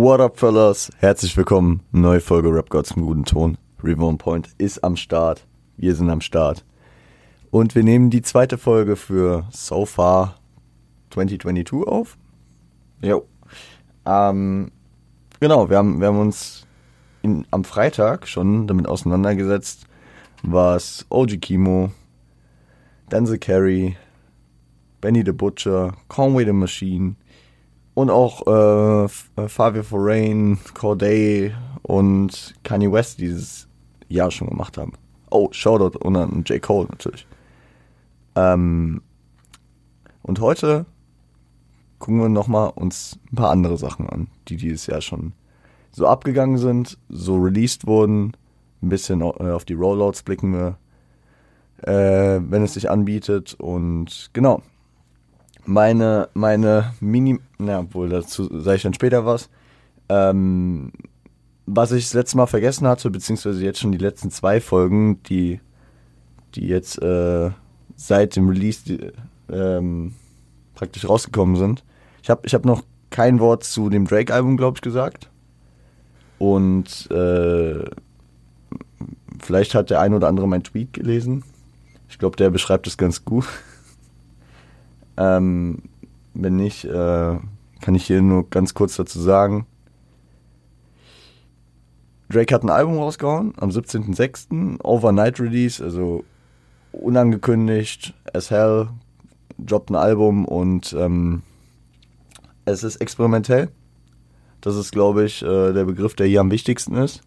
What up, fellas? Herzlich willkommen. Neue Folge Rap Gods im guten Ton. Reborn Point ist am Start. Wir sind am Start. Und wir nehmen die zweite Folge für So Far 2022 auf. Jo. Ähm, genau, wir haben, wir haben uns in, am Freitag schon damit auseinandergesetzt, was OG Kimo, Denzel Carey, Benny the Butcher, Conway the Machine und auch äh, äh Fabio Forain, Corday und Kanye West dieses Jahr schon gemacht haben. Oh, Shoutout und an J. Cole natürlich. Ähm, und heute gucken wir nochmal uns ein paar andere Sachen an, die dieses Jahr schon so abgegangen sind, so released wurden. Ein bisschen äh, auf die Rollouts blicken wir, äh, wenn es sich anbietet. Und genau, meine, meine Mini, na, wohl dazu sage ich dann später was. Ähm, was ich das letzte Mal vergessen hatte, beziehungsweise jetzt schon die letzten zwei Folgen, die, die jetzt äh, seit dem Release die, ähm, praktisch rausgekommen sind. Ich habe ich hab noch kein Wort zu dem Drake-Album, glaube ich, gesagt. Und äh, vielleicht hat der ein oder andere meinen Tweet gelesen. Ich glaube, der beschreibt es ganz gut. Ähm, wenn nicht, äh, kann ich hier nur ganz kurz dazu sagen. Drake hat ein Album rausgehauen am 17.06. Overnight Release, also unangekündigt, as hell, droppt ein Album und ähm, es ist experimentell. Das ist, glaube ich, äh, der Begriff, der hier am wichtigsten ist.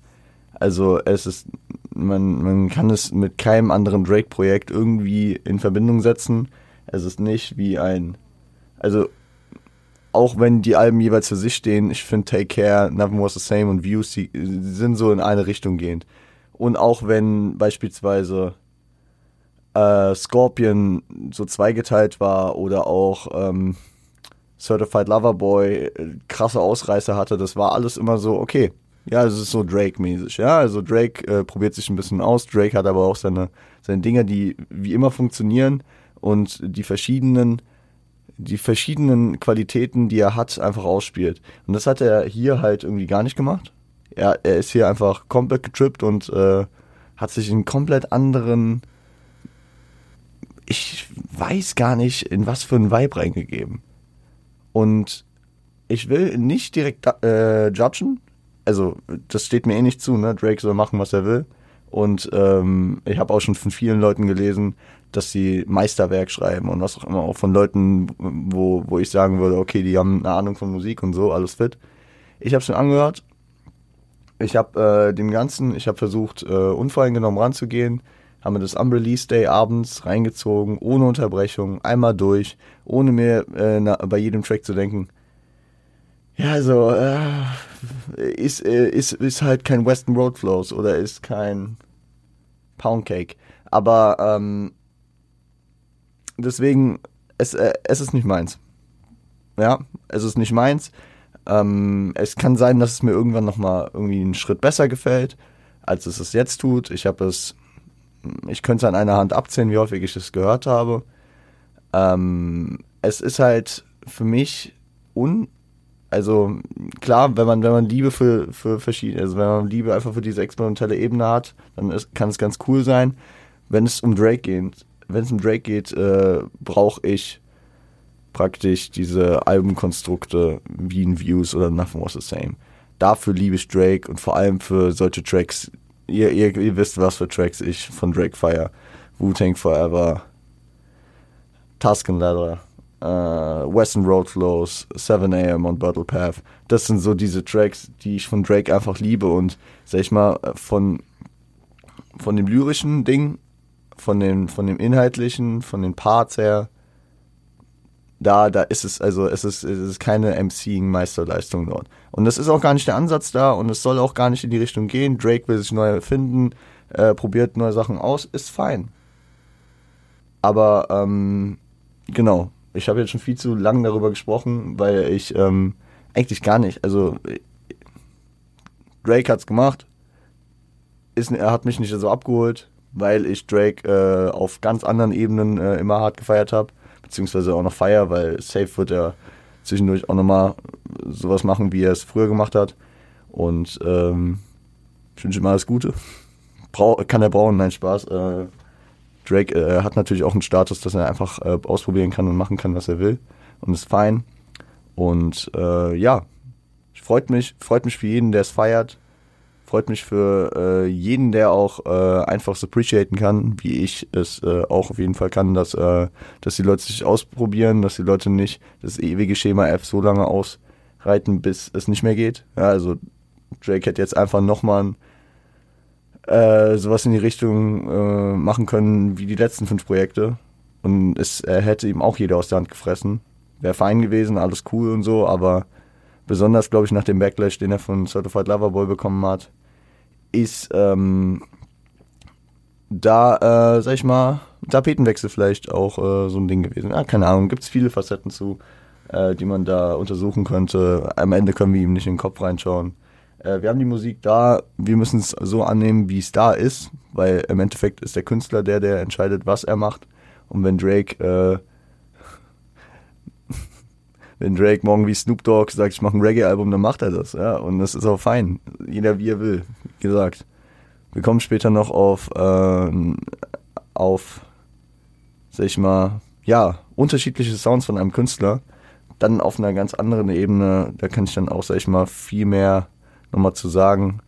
Also es ist, man, man kann es mit keinem anderen Drake-Projekt irgendwie in Verbindung setzen. Es ist nicht wie ein, also auch wenn die Alben jeweils für sich stehen, ich finde Take Care, Nothing Was the Same und Views, die sind so in eine Richtung gehend. Und auch wenn beispielsweise äh, Scorpion so zweigeteilt war oder auch ähm, Certified Lover Boy äh, krasse Ausreißer hatte, das war alles immer so, okay, ja, es ist so Drake-mäßig, ja, also Drake äh, probiert sich ein bisschen aus, Drake hat aber auch seine, seine Dinge, die wie immer funktionieren und die verschiedenen die verschiedenen Qualitäten, die er hat, einfach ausspielt. Und das hat er hier halt irgendwie gar nicht gemacht. Er, er ist hier einfach komplett getrippt und äh, hat sich einen komplett anderen, ich weiß gar nicht, in was für einen Vibe reingegeben. Und ich will nicht direkt äh, judgen. Also, das steht mir eh nicht zu, ne? Drake soll machen, was er will. Und ähm, ich habe auch schon von vielen Leuten gelesen, dass sie Meisterwerk schreiben und was auch immer, auch von Leuten, wo, wo ich sagen würde, okay, die haben eine Ahnung von Musik und so, alles fit. Ich habe es mir angehört. Ich habe äh, dem Ganzen, ich habe versucht, äh, unvoreingenommen ranzugehen, haben wir das am Release Day abends reingezogen, ohne Unterbrechung, einmal durch, ohne mir äh, na, bei jedem Track zu denken, ja, also, äh, ist, äh, ist, ist halt kein Western Road Flows oder ist kein Pound Cake. Aber ähm, deswegen, es, äh, es ist nicht meins. Ja, es ist nicht meins. Ähm, es kann sein, dass es mir irgendwann nochmal irgendwie einen Schritt besser gefällt, als es es jetzt tut. Ich habe es, ich könnte es an einer Hand abzählen, wie häufig ich es gehört habe. Ähm, es ist halt für mich un, also klar, wenn man, wenn man Liebe für, für verschiedene, also wenn man Liebe einfach für diese experimentelle Ebene hat, dann ist, kann es ganz cool sein. Wenn es um Drake geht, wenn es um Drake geht, äh, brauche ich praktisch diese Albenkonstrukte wie in Views oder Nothing Was the Same. Dafür liebe ich Drake und vor allem für solche Tracks. Ihr, ihr, ihr wisst, was für Tracks ich von Drake feier. Wu-Tang Forever, Tusken Leather, äh, Western Road Flows, 7am und Battle Path. Das sind so diese Tracks, die ich von Drake einfach liebe und sag ich mal, von, von dem lyrischen Ding von, den, von dem Inhaltlichen, von den Parts her, da, da ist es, also es ist, es ist keine MCing-Meisterleistung dort. Und das ist auch gar nicht der Ansatz da und es soll auch gar nicht in die Richtung gehen. Drake will sich neu erfinden, äh, probiert neue Sachen aus, ist fein. Aber ähm, genau, ich habe jetzt schon viel zu lang darüber gesprochen, weil ich ähm, eigentlich gar nicht, also Drake hat's gemacht, ist, er hat mich nicht so abgeholt, weil ich Drake äh, auf ganz anderen Ebenen äh, immer hart gefeiert habe, beziehungsweise auch noch feier, weil safe wird er zwischendurch auch nochmal sowas machen, wie er es früher gemacht hat. Und ähm, ich wünsche ihm alles Gute. Brau kann er brauchen, nein, Spaß. Äh, Drake äh, hat natürlich auch einen Status, dass er einfach äh, ausprobieren kann und machen kann, was er will. Und ist fein. Und äh, ja, freut mich, freut mich für jeden, der es feiert. Freut mich für äh, jeden, der auch äh, einfach so appreciaten kann, wie ich es äh, auch auf jeden Fall kann, dass, dass die Leute sich ausprobieren, dass die Leute nicht das ewige Schema F so lange ausreiten, bis es nicht mehr geht. Ja, also Drake hätte jetzt einfach nochmal äh, sowas in die Richtung äh, machen können wie die letzten fünf Projekte. Und es äh, hätte ihm auch jeder aus der Hand gefressen. Wäre fein gewesen, alles cool und so, aber besonders, glaube ich, nach dem Backlash, den er von Certified Lover Boy bekommen hat, ist ähm, da, äh, sag ich mal, Tapetenwechsel vielleicht auch äh, so ein Ding gewesen. Ja, keine Ahnung, gibt es viele Facetten zu, äh, die man da untersuchen könnte. Am Ende können wir ihm nicht in den Kopf reinschauen. Äh, wir haben die Musik da, wir müssen es so annehmen, wie es da ist, weil im Endeffekt ist der Künstler der, der entscheidet, was er macht. Und wenn Drake äh, wenn Drake morgen wie Snoop Dogg sagt, ich mache ein Reggae-Album, dann macht er das, ja. Und das ist auch fein. Jeder wie er will, wie gesagt. Wir kommen später noch auf, äh, auf, sag ich mal, ja, unterschiedliche Sounds von einem Künstler. Dann auf einer ganz anderen Ebene, da kann ich dann auch, sag ich mal, viel mehr nochmal zu sagen.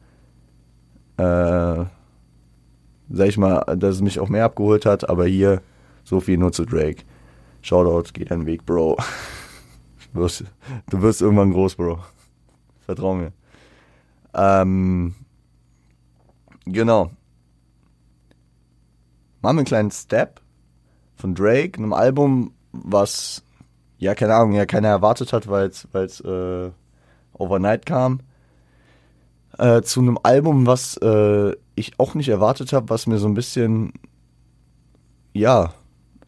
Äh, sag ich mal, dass es mich auch mehr abgeholt hat, aber hier so viel nur zu Drake. Shoutout, geht deinen Weg, Bro. Du wirst, du wirst irgendwann groß, Bro. Vertrau mir. Ähm, genau. Machen wir einen kleinen Step von Drake, einem Album, was, ja, keine Ahnung, ja, keiner erwartet hat, weil es äh, overnight kam. Äh, zu einem Album, was äh, ich auch nicht erwartet habe, was mir so ein bisschen, ja,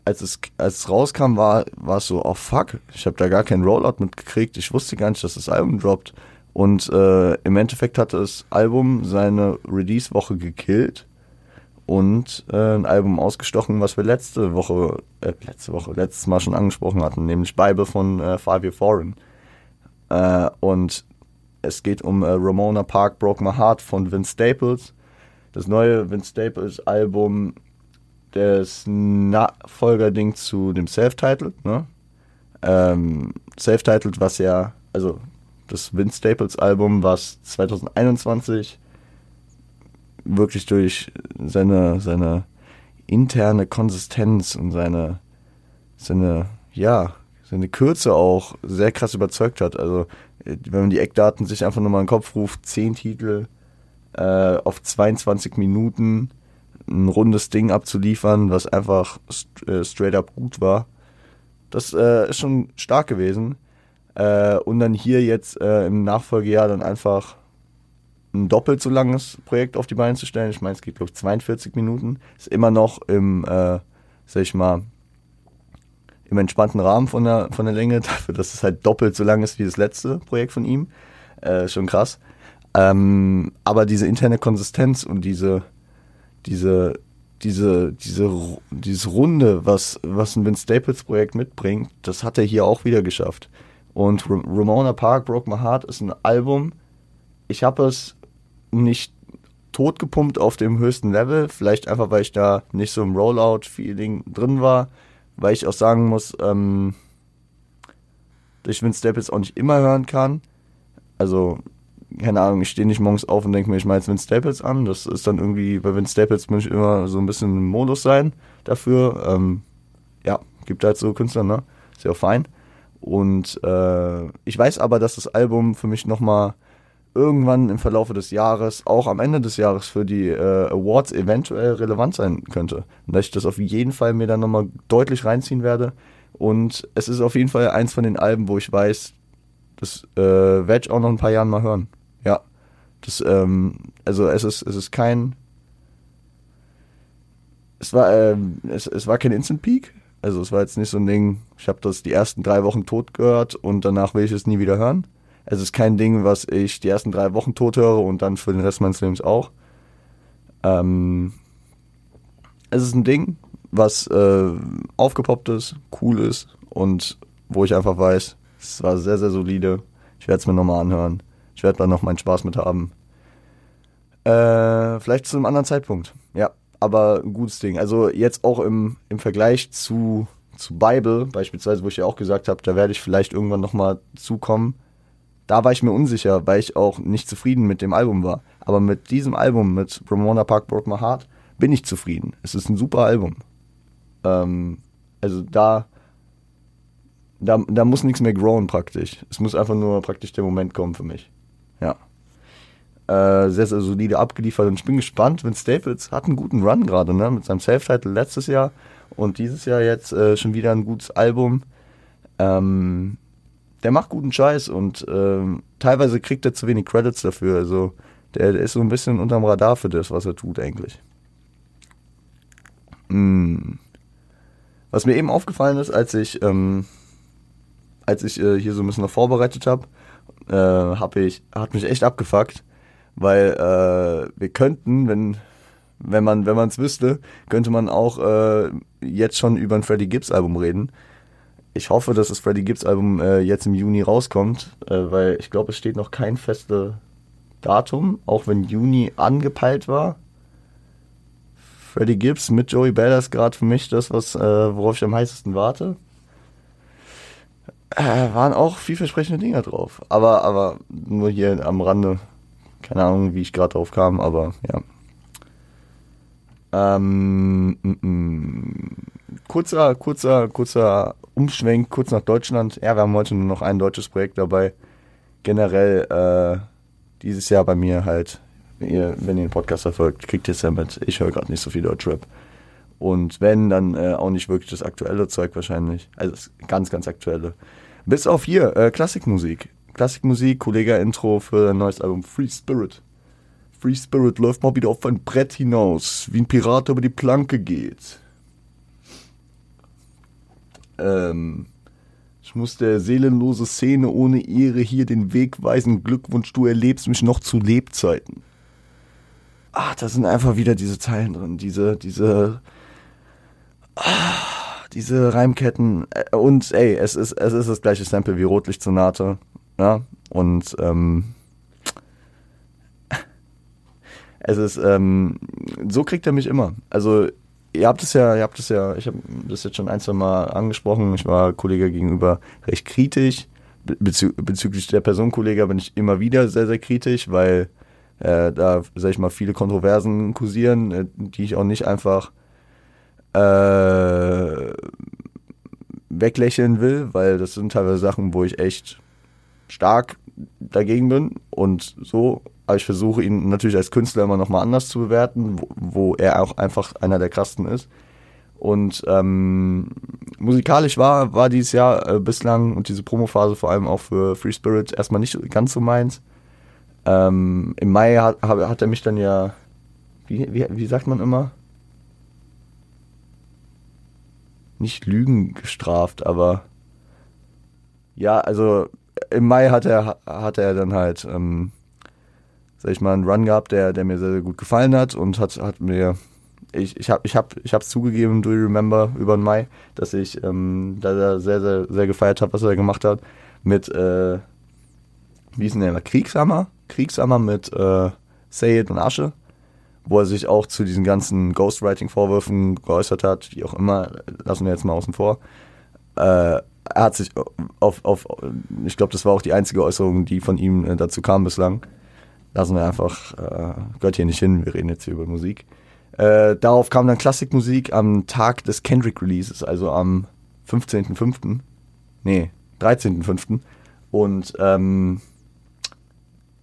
als es, als es rauskam, war, es so, oh fuck, ich habe da gar keinen Rollout mitgekriegt. Ich wusste gar nicht, dass das Album droppt. Und äh, im Endeffekt hatte das Album seine Release-Woche gekillt und äh, ein Album ausgestochen, was wir letzte Woche, äh, letzte Woche, letztes Mal schon angesprochen hatten, nämlich Bible von äh, Five Year Foreign. Äh, und es geht um äh, Ramona Park Broke My Heart von Vince Staples. Das neue Vince Staples Album das Nachfolgerding zu dem Self-Titled, ne? Ähm, Self-Titled, was ja, also das Vince Staples Album, was 2021 wirklich durch seine, seine interne Konsistenz und seine, seine, ja, seine Kürze auch sehr krass überzeugt hat. Also, wenn man die Eckdaten sich einfach nochmal in den Kopf ruft, 10 Titel äh, auf 22 Minuten, ein rundes Ding abzuliefern, was einfach äh, straight up gut war. Das äh, ist schon stark gewesen. Äh, und dann hier jetzt äh, im Nachfolgejahr dann einfach ein doppelt so langes Projekt auf die Beine zu stellen. Ich meine, es geht, glaube ich, 42 Minuten. Ist immer noch im, äh, sag ich mal, im entspannten Rahmen von der, von der Länge, dafür, dass es halt doppelt so lang ist wie das letzte Projekt von ihm. Äh, schon krass. Ähm, aber diese interne Konsistenz und diese, diese, diese, diese, dieses Runde, was, was ein Vince Staples Projekt mitbringt, das hat er hier auch wieder geschafft. Und Ramona Park, Broke My Heart ist ein Album. Ich habe es nicht totgepumpt auf dem höchsten Level, vielleicht einfach, weil ich da nicht so im Rollout-Feeling drin war, weil ich auch sagen muss, ähm, dass ich Vince Staples auch nicht immer hören kann. Also keine Ahnung, ich stehe nicht morgens auf und denke mir, ich mache jetzt Vince Staples an. Das ist dann irgendwie, bei Vince Staples muss ich immer so ein bisschen im Modus sein dafür. Ähm, ja, gibt halt so Künstler, ne? Ist ja auch fein. Und äh, ich weiß aber, dass das Album für mich nochmal irgendwann im Verlaufe des Jahres, auch am Ende des Jahres für die äh, Awards eventuell relevant sein könnte. Und dass ich das auf jeden Fall mir dann nochmal deutlich reinziehen werde. Und es ist auf jeden Fall eins von den Alben, wo ich weiß, das äh, werde ich auch noch ein paar Jahren mal hören. Ja. Das, ähm, also es ist, es ist kein. Es war, ähm, es, es war kein Instant Peak. Also es war jetzt nicht so ein Ding, ich habe das die ersten drei Wochen tot gehört und danach will ich es nie wieder hören. Es ist kein Ding, was ich die ersten drei Wochen tot höre und dann für den Rest meines Lebens auch. Ähm, es ist ein Ding, was äh, aufgepoppt ist, cool ist und wo ich einfach weiß, Es war sehr, sehr solide. Ich werde es mir nochmal anhören. Ich werde da noch meinen Spaß mit haben. Äh, vielleicht zu einem anderen Zeitpunkt. Ja, aber ein gutes Ding. Also jetzt auch im, im Vergleich zu, zu Bible, beispielsweise, wo ich ja auch gesagt habe, da werde ich vielleicht irgendwann nochmal zukommen. Da war ich mir unsicher, weil ich auch nicht zufrieden mit dem Album war. Aber mit diesem Album, mit Ramona Park Broke My Heart, bin ich zufrieden. Es ist ein super Album. Ähm, also da, da, da muss nichts mehr growen praktisch. Es muss einfach nur praktisch der Moment kommen für mich. Ja. Äh, sehr, sehr solide abgeliefert und ich bin gespannt, wenn Staples hat einen guten Run gerade, ne? Mit seinem Self-Title letztes Jahr und dieses Jahr jetzt äh, schon wieder ein gutes Album. Ähm, der macht guten Scheiß und ähm, teilweise kriegt er zu wenig Credits dafür. Also der, der, ist so ein bisschen unterm Radar für das, was er tut eigentlich. Mm. Was mir eben aufgefallen ist, als ich ähm, als ich äh, hier so ein bisschen noch vorbereitet habe, äh, habe ich hat mich echt abgefuckt, weil äh, wir könnten, wenn wenn man wenn es wüsste, könnte man auch äh, jetzt schon über ein Freddie Gibbs Album reden. Ich hoffe, dass das Freddie Gibbs Album äh, jetzt im Juni rauskommt, äh, weil ich glaube, es steht noch kein festes Datum, auch wenn Juni angepeilt war. Freddie Gibbs mit Joey Badass gerade für mich das, was, äh, worauf ich am heißesten warte. Äh, waren auch vielversprechende Dinger drauf. Aber, aber nur hier am Rande. Keine Ahnung, wie ich gerade drauf kam, aber ja. Ähm, m -m. Kurzer, kurzer, kurzer Umschwenk, kurz nach Deutschland. Ja, wir haben heute nur noch ein deutsches Projekt dabei. Generell äh, dieses Jahr bei mir halt, ihr, wenn ihr den Podcast verfolgt, kriegt ihr es ja mit. Ich höre gerade nicht so viel Deutschrap. Und wenn, dann äh, auch nicht wirklich das aktuelle Zeug wahrscheinlich. Also das ganz, ganz aktuelle. Bis auf hier, äh, Klassikmusik. Klassikmusik, Kollega-Intro für ein neues Album Free Spirit. Free Spirit läuft mal wieder auf ein Brett hinaus, wie ein Pirat über die Planke geht. Ähm, ich muss der seelenlose Szene ohne Ehre hier den Weg weisen. Glückwunsch, du erlebst mich noch zu Lebzeiten. Ach, da sind einfach wieder diese Zeilen drin, diese, diese, ah, diese Reimketten. Und ey, es ist, es ist das gleiche Sample wie Rotlichtsonate. Ja, und ähm, es ist, ähm, so kriegt er mich immer. Also ihr habt es ja, ihr habt es ja, ich habe das jetzt schon ein, zwei Mal angesprochen. Ich war Kollege gegenüber recht kritisch. Bezü bezüglich der Personenkollege bin ich immer wieder sehr, sehr kritisch, weil äh, da, sag ich mal, viele Kontroversen kursieren, äh, die ich auch nicht einfach äh, weglächeln will, weil das sind teilweise Sachen, wo ich echt stark dagegen bin und so aber ich versuche ihn natürlich als Künstler immer nochmal anders zu bewerten, wo, wo, er auch einfach einer der krassesten ist. Und ähm, musikalisch war, war dieses Jahr äh, bislang und diese Promophase vor allem auch für Free Spirit erstmal nicht ganz so meins. Ähm, Im Mai hat, hat er mich dann ja, wie, wie, wie sagt man immer? Nicht Lügen gestraft, aber ja, also im Mai hat er, hat er dann halt ähm, sag ich mal, einen Run gehabt, der, der mir sehr, sehr gut gefallen hat und hat, hat mir, ich, ich habe ich hab, ich hab's zugegeben, do you remember, über den Mai, dass ich ähm, da sehr, sehr, sehr gefeiert habe, was er gemacht hat, mit, äh, wie ist denn der, Kriegshammer? Kriegshammer mit äh, Sayed und Asche, wo er sich auch zu diesen ganzen Ghostwriting-Vorwürfen geäußert hat, wie auch immer, lassen wir jetzt mal außen vor. Äh, er hat sich auf, auf ich glaube, das war auch die einzige Äußerung, die von ihm äh, dazu kam bislang, lassen wir einfach, äh, gehört hier nicht hin, wir reden jetzt hier über Musik. Äh, darauf kam dann Klassikmusik am Tag des Kendrick Releases, also am 15.05. Nee, 13.05. Und ähm,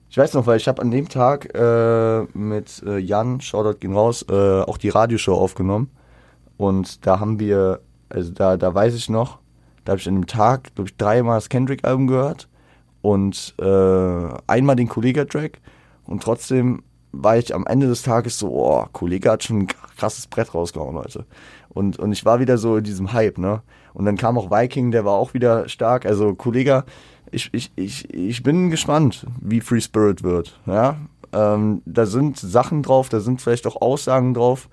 ich weiß noch, weil ich habe an dem Tag äh, mit äh, Jan, Shoutout gehen raus, äh, auch die Radioshow aufgenommen. Und da haben wir, also da, da weiß ich noch, da habe ich an dem Tag, glaube ich, dreimal das Kendrick-Album gehört und äh, einmal den Kollega-Track und trotzdem war ich am Ende des Tages so, oh, Kollege hat schon ein krasses Brett rausgehauen heute. Und, und ich war wieder so in diesem Hype, ne? Und dann kam auch Viking, der war auch wieder stark. Also Kollege, ich, ich, ich, ich bin gespannt, wie Free Spirit wird. Ja? Ähm, da sind Sachen drauf, da sind vielleicht auch Aussagen drauf,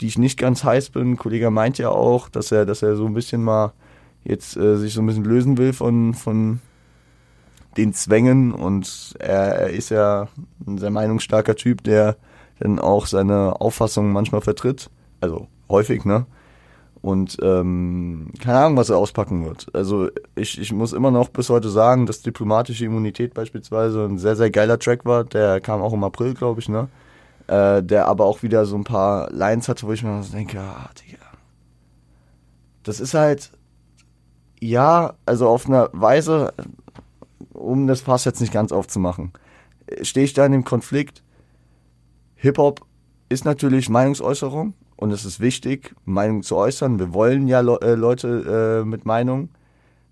die ich nicht ganz heiß bin. Kollege meint ja auch, dass er, dass er so ein bisschen mal jetzt äh, sich so ein bisschen lösen will von, von den Zwängen und er, er ist ja ein sehr meinungsstarker Typ, der dann auch seine Auffassungen manchmal vertritt. Also häufig, ne? Und ähm, keine Ahnung, was er auspacken wird. Also ich, ich muss immer noch bis heute sagen, dass diplomatische Immunität beispielsweise ein sehr, sehr geiler Track war. Der kam auch im April, glaube ich, ne? Äh, der aber auch wieder so ein paar Lines hatte, wo ich mir so denke, ah, Digga. Das ist halt, ja, also auf einer Weise, um das Fass jetzt nicht ganz aufzumachen, stehe ich da in dem Konflikt. Hip-Hop ist natürlich Meinungsäußerung und es ist wichtig, Meinung zu äußern. Wir wollen ja Le äh, Leute äh, mit Meinung.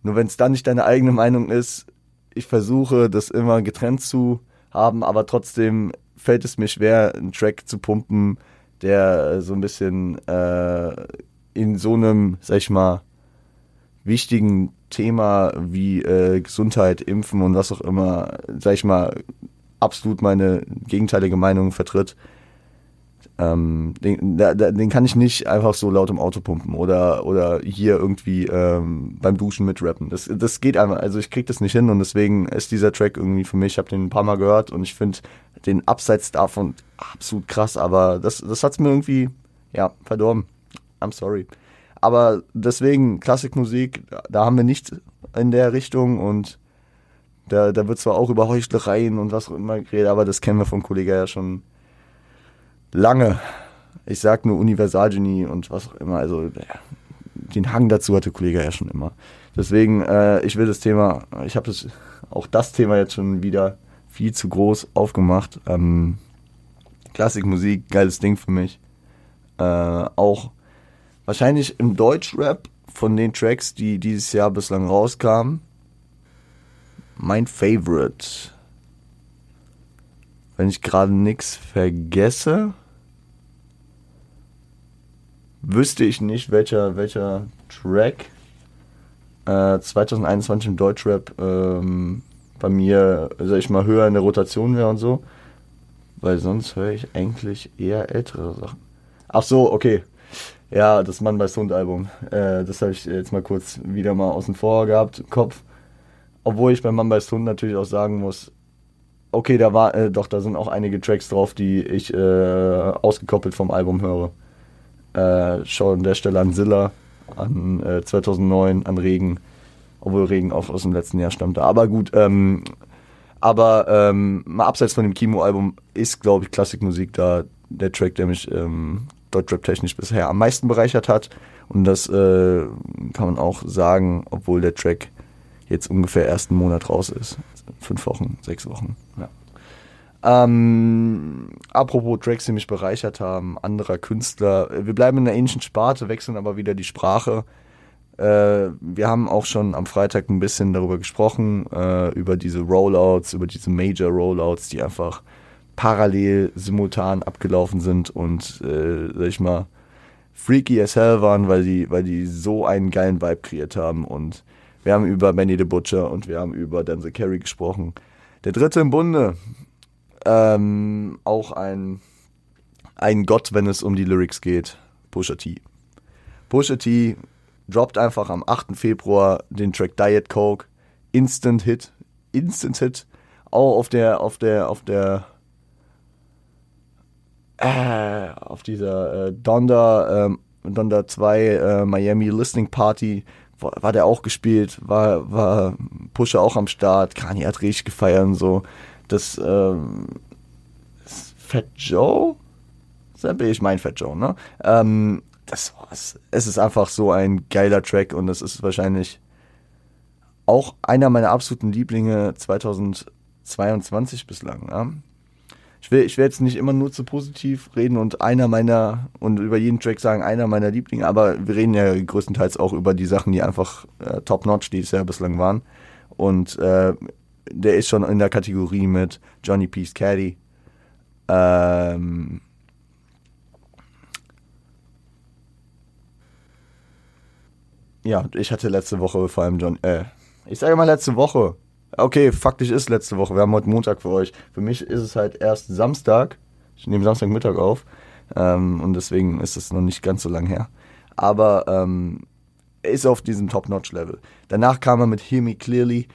Nur wenn es dann nicht deine eigene Meinung ist, ich versuche das immer getrennt zu haben, aber trotzdem fällt es mir schwer, einen Track zu pumpen, der so ein bisschen äh, in so einem, sag ich mal, wichtigen Thema wie äh, Gesundheit, Impfen und was auch immer, sag ich mal, absolut meine gegenteilige Meinung vertritt. Ähm, den, den kann ich nicht einfach so laut im Auto pumpen oder, oder hier irgendwie ähm, beim Duschen mitrappen. Das, das geht einfach, also ich krieg das nicht hin und deswegen ist dieser Track irgendwie für mich, ich habe den ein paar Mal gehört und ich finde den abseits davon absolut krass, aber das, das hat's mir irgendwie, ja, verdorben. I'm sorry. Aber deswegen, Klassikmusik, da haben wir nichts in der Richtung und da, da wird zwar auch über Heuchlereien und was auch immer geredet, aber das kennen wir vom Kollegen ja schon lange. Ich sag nur Universalgenie und was auch immer. Also den Hang dazu hatte Kollege ja schon immer. Deswegen, äh, ich will das Thema, ich habe das auch das Thema jetzt schon wieder viel zu groß aufgemacht. Ähm, Klassikmusik, geiles Ding für mich. Äh, auch wahrscheinlich im Deutschrap von den Tracks, die dieses Jahr bislang rauskamen, mein Favorite wenn ich gerade nichts vergesse, wüsste ich nicht, welcher, welcher Track äh, 2021 im Deutschrap ähm, bei mir, sag ich mal, höher in der Rotation wäre und so. Weil sonst höre ich eigentlich eher ältere Sachen. Ach so, okay. Ja, das Mann bei Stone Album. Äh, das habe ich jetzt mal kurz wieder mal außen vor gehabt im Kopf. Obwohl ich beim Mann bei Stone natürlich auch sagen muss, okay, da war, äh, doch, da sind auch einige Tracks drauf, die ich äh, ausgekoppelt vom Album höre. Äh, schau an der Stelle an Zilla, an äh, 2009, an Regen, obwohl Regen auch aus dem letzten Jahr stammte. Aber gut, ähm, aber ähm, mal abseits von dem Kimo-Album ist, glaube ich, Klassikmusik da der Track, der mich ähm, Deutschrap-technisch bisher am meisten bereichert hat. Und das äh, kann man auch sagen, obwohl der Track jetzt ungefähr ersten Monat raus ist. Fünf Wochen, sechs Wochen. Ja. Ähm, apropos Tracks, die mich bereichert haben, anderer Künstler. Wir bleiben in der ähnlichen Sparte, wechseln aber wieder die Sprache. Äh, wir haben auch schon am Freitag ein bisschen darüber gesprochen, äh, über diese Rollouts, über diese Major Rollouts, die einfach parallel, simultan abgelaufen sind und, äh, sag ich mal, freaky as hell waren, weil die, weil die so einen geilen Vibe kreiert haben und wir haben über Benny the Butcher und wir haben über Denzel Carey gesprochen. Der dritte im Bunde, ähm, auch ein, ein Gott, wenn es um die Lyrics geht, Pusha T. Pusha T droppt einfach am 8. Februar den Track Diet Coke, Instant Hit, Instant Hit, auch auf der, auf der, auf der, äh, auf dieser äh, Donda, ähm, Donda 2 äh, Miami Listening Party war, war der auch gespielt, war, war Pusher auch am Start, Kanye hat richtig gefeiert und so. Das, ähm, Fat Joe? Sample, ich mein Fat Joe, ne? Ähm, das war's. Es ist einfach so ein geiler Track und es ist wahrscheinlich auch einer meiner absoluten Lieblinge 2022 bislang. Ja? Ich will, ich will jetzt nicht immer nur zu positiv reden und einer meiner, und über jeden Track sagen, einer meiner Lieblinge, aber wir reden ja größtenteils auch über die Sachen, die einfach äh, top-notch, die es ja bislang waren. Und äh, der ist schon in der Kategorie mit Johnny Peace Caddy. Ähm, ja, ich hatte letzte Woche vor allem John, äh, ich sage mal letzte Woche, Okay, faktisch ist letzte Woche. Wir haben heute Montag für euch. Für mich ist es halt erst Samstag. Ich nehme Samstagmittag auf. Ähm, und deswegen ist es noch nicht ganz so lang her. Aber ähm, ist auf diesem Top-Notch-Level. Danach kam er mit Hear Me Clearly.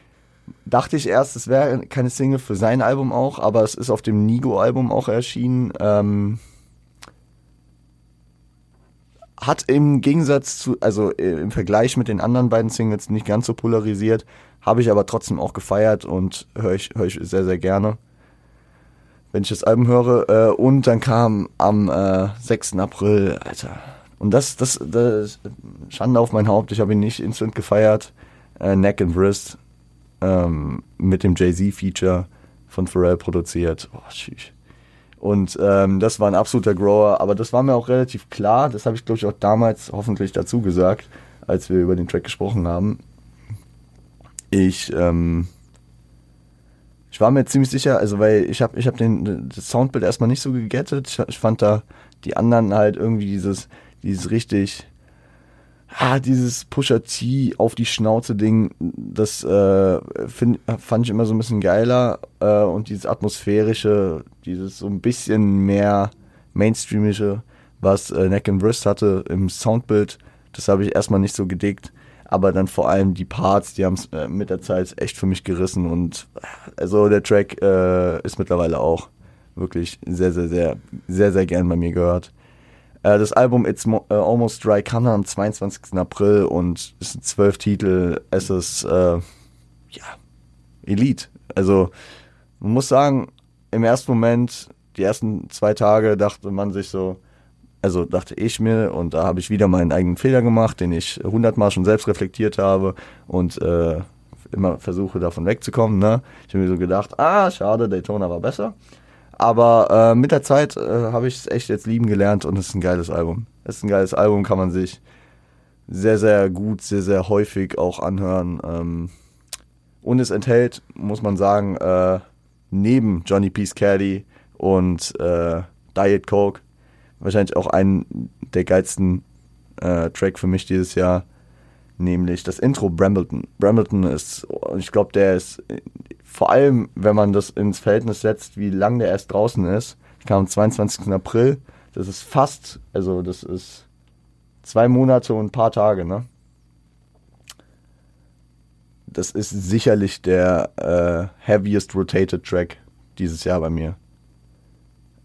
Dachte ich erst, es wäre keine Single für sein Album auch, aber es ist auf dem Nigo-Album auch erschienen. Ähm, hat im Gegensatz zu, also äh, im Vergleich mit den anderen beiden Singles nicht ganz so polarisiert, habe ich aber trotzdem auch gefeiert und höre ich, hör ich sehr, sehr gerne, wenn ich das Album höre. Äh, und dann kam am äh, 6. April, Alter. Und das, das, das Schande auf mein Haupt, ich habe ihn nicht instant gefeiert. Äh, Neck and Wrist ähm, mit dem Jay-Z-Feature von Pharrell produziert. Oh, tschüss. Und ähm, das war ein absoluter Grower, aber das war mir auch relativ klar. Das habe ich, glaube ich, auch damals hoffentlich dazu gesagt, als wir über den Track gesprochen haben. Ich, ähm, ich war mir ziemlich sicher, also weil ich habe ich hab den das Soundbild erstmal nicht so gegettet. Ich, ich fand da die anderen halt irgendwie dieses, dieses richtig ah, dieses Pusher T auf die Schnauze Ding, das äh, find, fand ich immer so ein bisschen geiler äh, und dieses atmosphärische, dieses so ein bisschen mehr mainstreamische, was äh, Neck and Wrist hatte im Soundbild, das habe ich erstmal nicht so gedickt, aber dann vor allem die Parts, die haben es äh, mit der Zeit echt für mich gerissen und also der Track äh, ist mittlerweile auch wirklich sehr, sehr, sehr, sehr, sehr gern bei mir gehört. Äh, das Album It's Mo uh, Almost Dry kam dann am 22. April und es sind zwölf Titel. Es ist, äh, ja, Elite. Also, man muss sagen, im ersten Moment, die ersten zwei Tage, dachte man sich so, also dachte ich mir, und da habe ich wieder meinen eigenen Fehler gemacht, den ich hundertmal schon selbst reflektiert habe und äh, immer versuche davon wegzukommen. Ne? Ich habe mir so gedacht, ah, schade, Daytona war besser. Aber äh, mit der Zeit äh, habe ich es echt jetzt lieben gelernt und es ist ein geiles Album. Es ist ein geiles Album, kann man sich sehr, sehr gut, sehr, sehr häufig auch anhören. Ähm, und es enthält, muss man sagen, äh, neben Johnny Peace Caddy und äh, Diet Coke wahrscheinlich auch einen der geilsten äh, Track für mich dieses Jahr, nämlich das Intro Brambleton. Brambleton ist, ich glaube, der ist vor allem, wenn man das ins Verhältnis setzt, wie lang der erst draußen ist, kam am 22. April. Das ist fast, also das ist zwei Monate und ein paar Tage, ne? Das ist sicherlich der äh, heaviest rotated Track dieses Jahr bei mir.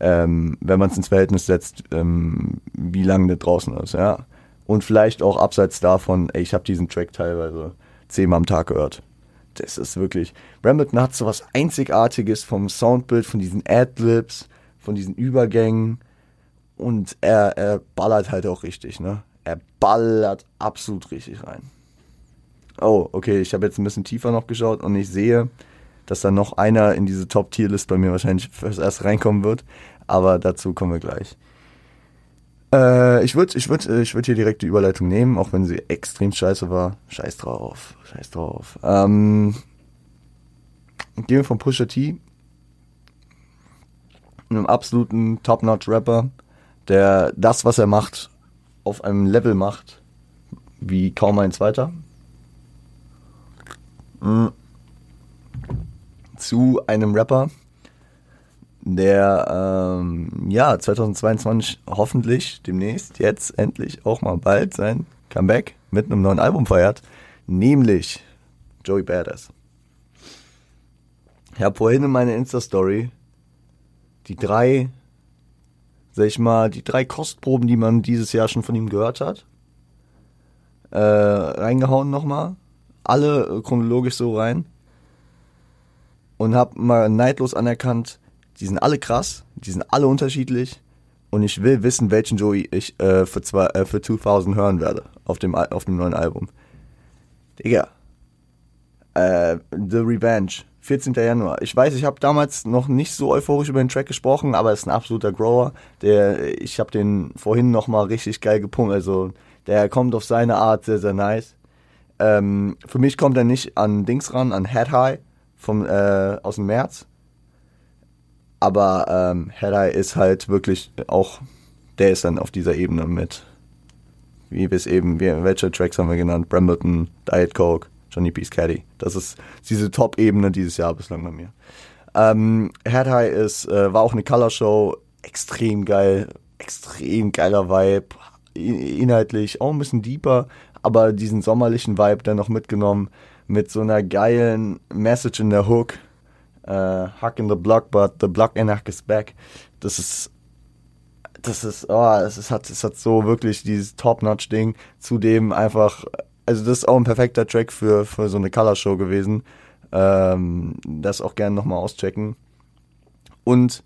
Ähm, wenn man es ins Verhältnis setzt, ähm, wie lang der draußen ist, ja. Und vielleicht auch abseits davon, ey, ich habe diesen Track teilweise zehnmal am Tag gehört das ist wirklich. Brambleton hat so was Einzigartiges vom Soundbild, von diesen Adlibs, von diesen Übergängen. Und er, er ballert halt auch richtig, ne? Er ballert absolut richtig rein. Oh, okay, ich habe jetzt ein bisschen tiefer noch geschaut und ich sehe, dass da noch einer in diese Top-Tier-List bei mir wahrscheinlich fürs erst reinkommen wird. Aber dazu kommen wir gleich. Äh, ich würde ich würd, äh, ich würd hier direkt die Überleitung nehmen, auch wenn sie extrem scheiße war. Scheiß drauf, scheiß drauf. Ähm, gehen wir von Pusha T, einem absoluten Top-Notch-Rapper, der das, was er macht, auf einem Level macht, wie kaum ein zweiter. Mhm. Zu einem Rapper, der ähm, ja 2022 hoffentlich demnächst jetzt endlich auch mal bald sein Comeback mit einem neuen Album feiert, nämlich Joey Badass. Ich habe vorhin in meiner Insta-Story die drei, sag ich mal, die drei Kostproben, die man dieses Jahr schon von ihm gehört hat, äh, reingehauen nochmal. Alle chronologisch so rein. Und habe mal neidlos anerkannt, die sind alle krass, die sind alle unterschiedlich und ich will wissen, welchen Joey ich äh, für, zwei, äh, für 2000 hören werde auf dem, auf dem neuen Album. Digga. Äh, The Revenge, 14. Januar. Ich weiß, ich habe damals noch nicht so euphorisch über den Track gesprochen, aber es ist ein absoluter Grower. Der, ich habe den vorhin nochmal richtig geil gepumpt. Also der kommt auf seine Art sehr, sehr nice. Ähm, für mich kommt er nicht an Dings ran, an Head High vom, äh, aus dem März. Aber ähm, Headeye ist halt wirklich auch, der ist dann auf dieser Ebene mit, wie es eben, wie, welche Tracks haben wir genannt? Brambleton, Diet Coke, Johnny Peace Caddy. Das ist diese Top-Ebene dieses Jahr bislang bei mir. Ähm, Head High ist, äh, war auch eine Color Show, extrem geil, extrem geiler Vibe, inhaltlich auch ein bisschen deeper, aber diesen sommerlichen Vibe dann noch mitgenommen mit so einer geilen Message in der Hook. Äh, Huck in the block, but the block and Huck is back. Das ist das ist, oh, es, hat, hat so wirklich dieses Top-Notch-Ding, zudem einfach, also das ist auch ein perfekter Track für, für so eine Color-Show gewesen. Ähm, das auch gerne nochmal auschecken. Und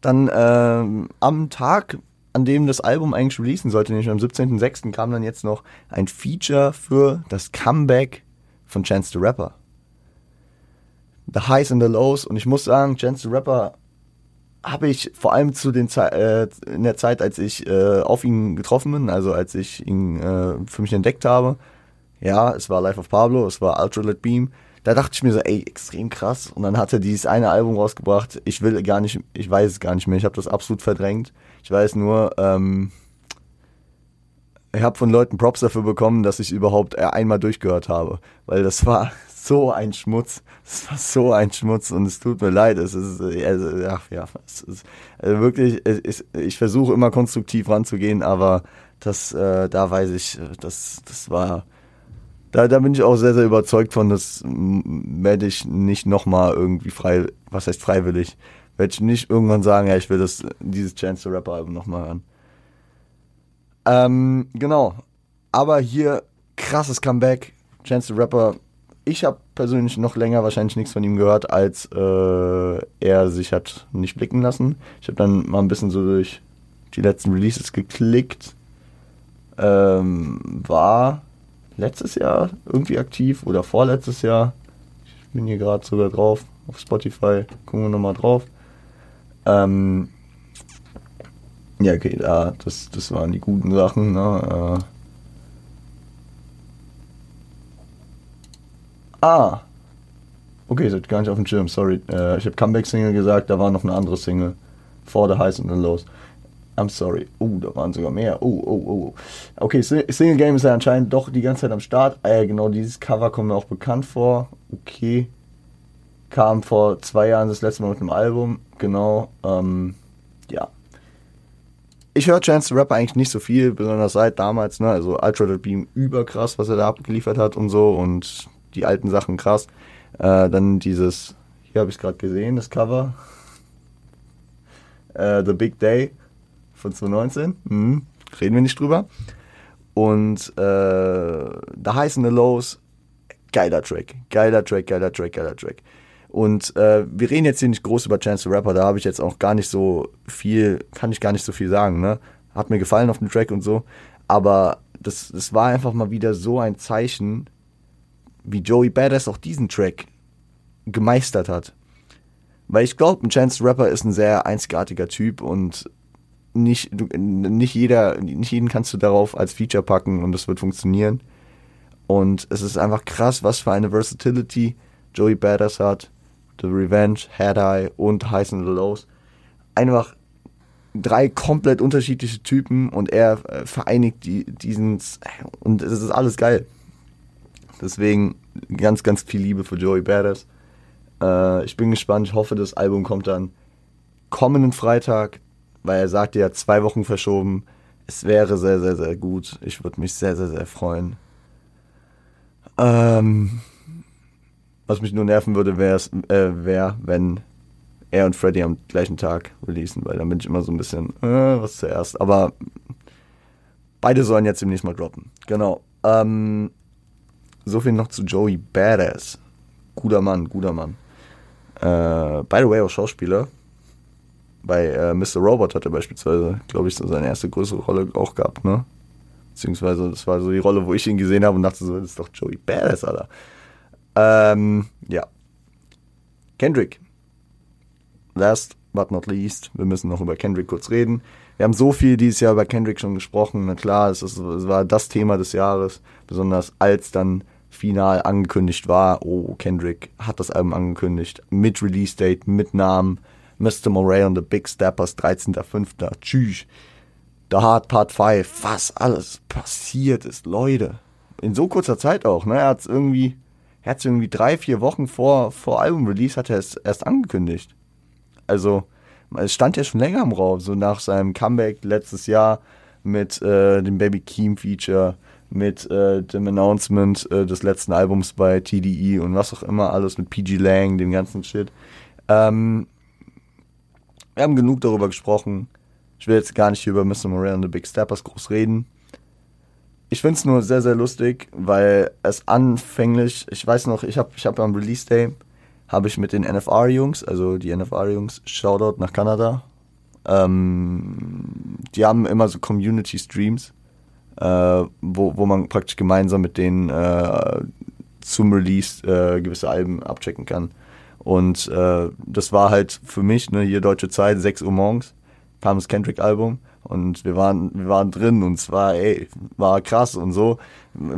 dann ähm, am Tag, an dem das Album eigentlich releasen sollte, nämlich am 17.06., kam dann jetzt noch ein Feature für das Comeback von Chance the Rapper. The Highs and the Lows. Und ich muss sagen, Chance the Rapper habe ich vor allem zu den Ze äh, in der Zeit, als ich äh, auf ihn getroffen bin, also als ich ihn äh, für mich entdeckt habe, ja, es war Life of Pablo, es war Ultralit Beam, da dachte ich mir so, ey, extrem krass. Und dann hat er dieses eine Album rausgebracht. Ich will gar nicht, ich weiß es gar nicht mehr. Ich habe das absolut verdrängt. Ich weiß nur, ähm, ich habe von Leuten Props dafür bekommen, dass ich überhaupt einmal durchgehört habe, weil das war so ein Schmutz. Es war so ein Schmutz und es tut mir leid. Es ist, also, ach ja, es ist also wirklich, ich, ich versuche immer konstruktiv ranzugehen, aber das, äh, da weiß ich, das, das war, da, da bin ich auch sehr, sehr überzeugt von, das werde ich nicht nochmal irgendwie frei, was heißt freiwillig, werde ich nicht irgendwann sagen, ja, ich will das, dieses Chance the Rapper Album nochmal hören. Ähm, genau. Aber hier krasses Comeback. Chance the Rapper ich habe persönlich noch länger wahrscheinlich nichts von ihm gehört, als äh, er sich hat nicht blicken lassen. Ich habe dann mal ein bisschen so durch die letzten Releases geklickt. Ähm, war letztes Jahr irgendwie aktiv oder vorletztes Jahr. Ich bin hier gerade sogar drauf auf Spotify. Gucken wir nochmal drauf. Ähm, ja, okay, da, das, das waren die guten Sachen. Ne? Äh, Ah. Okay, seid gar nicht auf dem Schirm, sorry. Äh, ich habe Comeback-Single gesagt, da war noch eine andere Single. For the Highs and the Lows. I'm sorry. Oh, da waren sogar mehr. Oh, oh, oh. Okay, Single Game ist ja anscheinend doch die ganze Zeit am Start. Äh, genau, dieses Cover kommt mir auch bekannt vor. Okay. Kam vor zwei Jahren das letzte Mal mit einem Album. Genau. Ähm. Ich höre Chance the Rapper eigentlich nicht so viel, besonders seit damals, ne? Also Ultra Beam überkrass, was er da abgeliefert hat und so. Und die alten Sachen krass. Äh, dann dieses, hier habe ich gerade gesehen, das Cover. Äh, The Big Day von 2019. Mhm. Reden wir nicht drüber. Und äh, Highs and the Lows, geiler Track. Geiler Track, geiler Track, geiler Track. Und äh, wir reden jetzt hier nicht groß über Chance the Rapper, da habe ich jetzt auch gar nicht so viel, kann ich gar nicht so viel sagen, ne? Hat mir gefallen auf dem Track und so. Aber das, das war einfach mal wieder so ein Zeichen wie Joey Badass auch diesen Track gemeistert hat. Weil ich glaube, ein Chance the Rapper ist ein sehr einzigartiger Typ und nicht, nicht jeder, nicht jeden kannst du darauf als Feature packen und das wird funktionieren. Und es ist einfach krass, was für eine Versatility Joey Badass hat. The Revenge, Head Eye und Highs and Lows. Einfach drei komplett unterschiedliche Typen und er äh, vereinigt die, diesen und es ist alles geil. Deswegen ganz, ganz viel Liebe für Joey Badass. Äh, ich bin gespannt. Ich hoffe, das Album kommt dann kommenden Freitag, weil er sagte ja zwei Wochen verschoben. Es wäre sehr, sehr, sehr gut. Ich würde mich sehr, sehr, sehr freuen. Ähm, was mich nur nerven würde, wäre, äh, wär, wenn er und Freddy am gleichen Tag releasen, weil dann bin ich immer so ein bisschen, äh, was zuerst. Aber beide sollen jetzt demnächst mal droppen. Genau. Ähm, so viel noch zu Joey Badass. Guter Mann, guter Mann. Äh, by the way, auch Schauspieler. Bei äh, Mr. Robot hat er beispielsweise, glaube ich, so seine erste größere Rolle auch gehabt, ne? Beziehungsweise, das war so die Rolle, wo ich ihn gesehen habe und dachte so, das ist doch Joey Badass, Alter. Ähm, ja. Kendrick. Last but not least, wir müssen noch über Kendrick kurz reden. Wir haben so viel dieses Jahr über Kendrick schon gesprochen. Na klar, es, ist, es war das Thema des Jahres, besonders als dann final angekündigt war, oh, Kendrick hat das Album angekündigt, mit Release Date, mit Namen, Mr. Moray und the Big Steppers, 13.05. Tschüss. The Hard Part 5, was alles passiert ist, Leute. In so kurzer Zeit auch, ne? Er hat es irgendwie, er hat irgendwie drei, vier Wochen vor, vor Album-Release hat er es erst angekündigt. Also, es stand ja schon länger im Raum, so nach seinem Comeback letztes Jahr mit äh, dem Baby Keem Feature, mit äh, dem Announcement äh, des letzten Albums bei TDE und was auch immer, alles mit PG Lang, dem ganzen Shit. Ähm, wir haben genug darüber gesprochen. Ich will jetzt gar nicht hier über Mr. Morale und the Big Steppers groß reden. Ich finde es nur sehr, sehr lustig, weil es anfänglich, ich weiß noch, ich habe ich hab am Release Day, habe ich mit den NFR-Jungs, also die NFR-Jungs, Shoutout nach Kanada, ähm, die haben immer so Community-Streams, äh, wo, wo man praktisch gemeinsam mit denen äh, zum Release äh, gewisse Alben abchecken kann. Und äh, das war halt für mich, ne, hier deutsche Zeit, 6 Uhr morgens, kam das Kendrick-Album und wir waren, wir waren drin und es war, ey, war krass und so.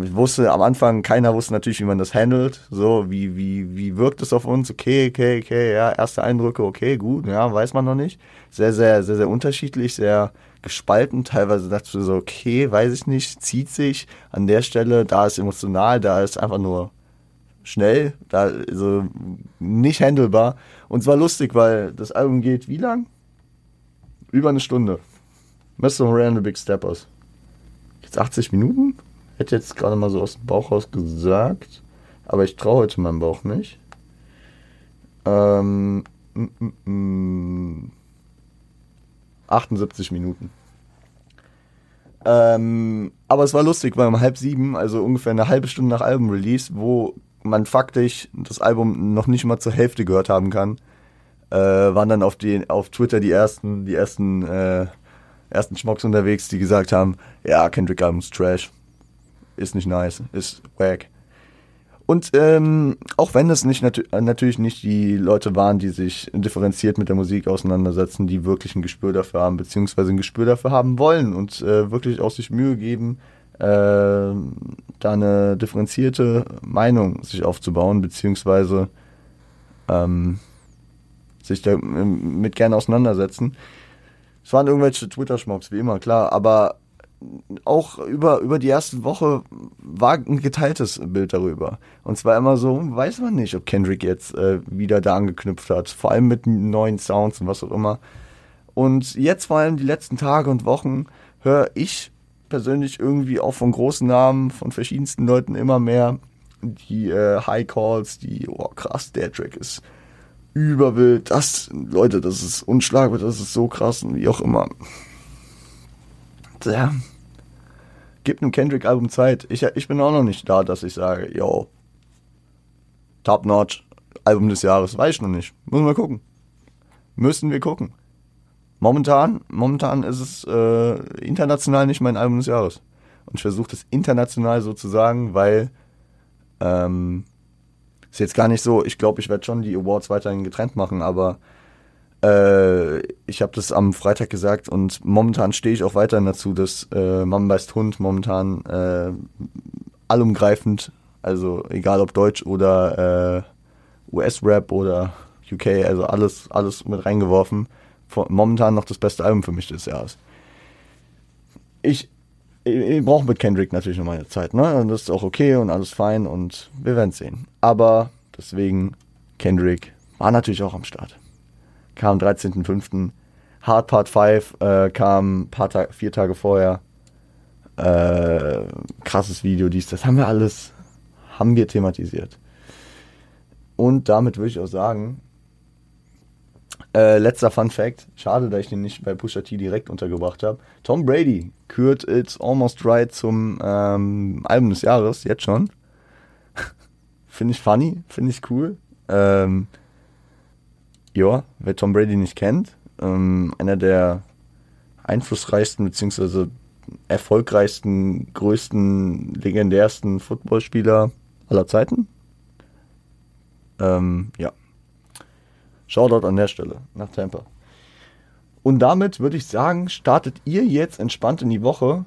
Ich wusste am Anfang, keiner wusste natürlich, wie man das handelt. So, wie, wie, wie wirkt es auf uns? Okay, okay, okay, ja, erste Eindrücke, okay, gut, ja, weiß man noch nicht. Sehr, sehr, sehr, sehr unterschiedlich, sehr gespalten. Teilweise dachte ich so, okay, weiß ich nicht, zieht sich an der Stelle, da ist emotional, da ist einfach nur schnell, da also nicht handelbar. Und es war lustig, weil das Album geht wie lang? Über eine Stunde. Mr. Moran the Big Steppers. Jetzt 80 Minuten? Hätte jetzt gerade mal so aus dem Bauch raus gesagt. Aber ich traue heute meinem Bauch nicht. Ähm, mm, mm, mm, 78 Minuten. Ähm, aber es war lustig, weil um halb sieben, also ungefähr eine halbe Stunde nach Album-Release, wo man faktisch das Album noch nicht mal zur Hälfte gehört haben kann, äh, waren dann auf, die, auf Twitter die ersten, die ersten, äh, ersten Schmocks unterwegs, die gesagt haben, ja, Kendrick Album ist Trash, ist nicht nice, ist wack. Und ähm, auch wenn es nicht nat natürlich nicht die Leute waren, die sich differenziert mit der Musik auseinandersetzen, die wirklich ein Gespür dafür haben, beziehungsweise ein Gespür dafür haben wollen und äh, wirklich auch sich Mühe geben, äh, da eine differenzierte Meinung sich aufzubauen, beziehungsweise ähm, sich damit gerne auseinandersetzen. Es waren irgendwelche Twitter-Schmocks, wie immer, klar, aber auch über, über die erste Woche war ein geteiltes Bild darüber. Und zwar immer so, weiß man nicht, ob Kendrick jetzt äh, wieder da angeknüpft hat, vor allem mit neuen Sounds und was auch immer. Und jetzt vor allem die letzten Tage und Wochen höre ich persönlich irgendwie auch von großen Namen, von verschiedensten Leuten immer mehr die äh, High Calls, die, oh krass, der Track ist überwild, das, Leute, das ist unschlagbar, das ist so krass und wie auch immer. Ja, Gibt einem Kendrick-Album Zeit. Ich, ich bin auch noch nicht da, dass ich sage, yo, top notch, Album des Jahres. Weiß ich noch nicht. Muss mal gucken. Müssen wir gucken. Momentan, momentan ist es äh, international nicht mein Album des Jahres. Und ich versuche das international so zu sagen, weil ähm, ist jetzt gar nicht so, ich glaube, ich werde schon die Awards weiterhin getrennt machen, aber äh, ich habe das am Freitag gesagt und momentan stehe ich auch weiterhin dazu, dass äh, Mann beißt Hund momentan äh, allumgreifend, also egal ob Deutsch oder äh, US-Rap oder UK, also alles, alles mit reingeworfen. Momentan noch das beste Album für mich des Jahres. Ich, ich, ich brauche mit Kendrick natürlich noch meine Zeit, ne? Und das ist auch okay und alles fein und wir werden sehen. Aber deswegen, Kendrick war natürlich auch am Start kam 13.05. Hard Part 5 äh, kam paar Ta vier Tage vorher. Äh, krasses Video, dies, das haben wir alles, haben wir thematisiert. Und damit würde ich auch sagen, äh, letzter Fun Fact, schade, dass ich den nicht bei Pusha T direkt untergebracht habe. Tom Brady kürt It's Almost Right zum ähm, Album des Jahres, jetzt schon. finde ich funny, finde ich cool. Ähm, ja, wer Tom Brady nicht kennt, ähm, einer der einflussreichsten bzw. erfolgreichsten, größten, legendärsten Footballspieler aller Zeiten. Ähm, ja. Shoutout an der Stelle nach Tampa. Und damit würde ich sagen, startet ihr jetzt entspannt in die Woche.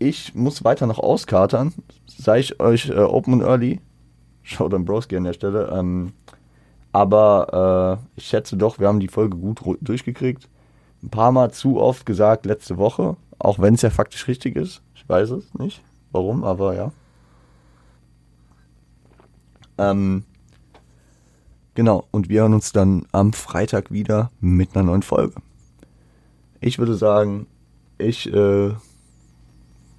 Ich muss weiter noch auskatern. Sei ich euch äh, open und early. Shoutout an Broski an der Stelle. Ähm, aber äh, ich schätze doch, wir haben die Folge gut durchgekriegt. Ein paar Mal zu oft gesagt letzte Woche, auch wenn es ja faktisch richtig ist. Ich weiß es nicht, warum, aber ja. Ähm, genau, und wir hören uns dann am Freitag wieder mit einer neuen Folge. Ich würde sagen, ich äh,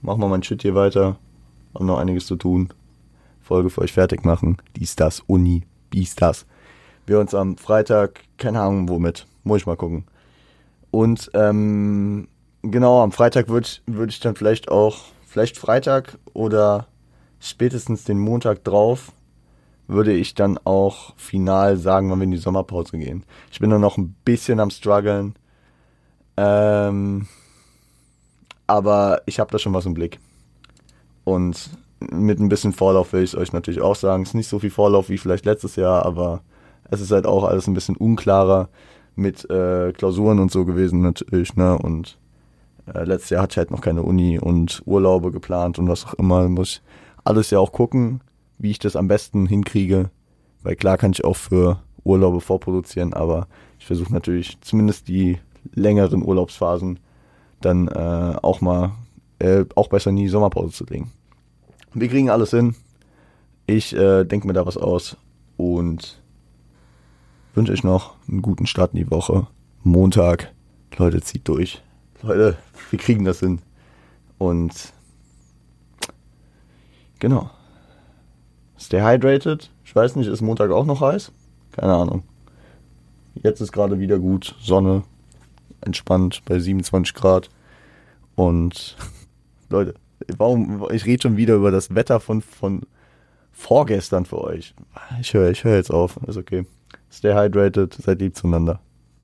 mach mal mein Shit hier weiter. Haben noch einiges zu tun. Folge für euch fertig machen. Dies, das, Uni, dies, das. Wir uns am Freitag, keine Ahnung womit, muss ich mal gucken. Und ähm, genau, am Freitag würde würd ich dann vielleicht auch, vielleicht Freitag oder spätestens den Montag drauf, würde ich dann auch final sagen, wann wir in die Sommerpause gehen. Ich bin dann noch ein bisschen am struggeln. Ähm, aber ich habe da schon was im Blick. Und mit ein bisschen Vorlauf will ich euch natürlich auch sagen. Es ist nicht so viel Vorlauf wie vielleicht letztes Jahr, aber es ist halt auch alles ein bisschen unklarer mit äh, Klausuren und so gewesen natürlich, ne? Und äh, letztes Jahr hatte ich halt noch keine Uni und Urlaube geplant und was auch immer. Muss ich alles ja auch gucken, wie ich das am besten hinkriege. Weil klar kann ich auch für Urlaube vorproduzieren, aber ich versuche natürlich zumindest die längeren Urlaubsphasen dann äh, auch mal äh, auch besser in die Sommerpause zu legen. Wir kriegen alles hin. Ich äh, denke mir da was aus und wünsche euch noch einen guten Start in die Woche. Montag. Leute, zieht durch. Leute, wir kriegen das hin. Und genau. Stay hydrated. Ich weiß nicht, ist Montag auch noch heiß? Keine Ahnung. Jetzt ist gerade wieder gut. Sonne. Entspannt bei 27 Grad. Und Leute, warum, ich rede schon wieder über das Wetter von, von vorgestern für euch. Ich höre ich hör jetzt auf. Ist okay. Stay hydrated, seid lieb zueinander.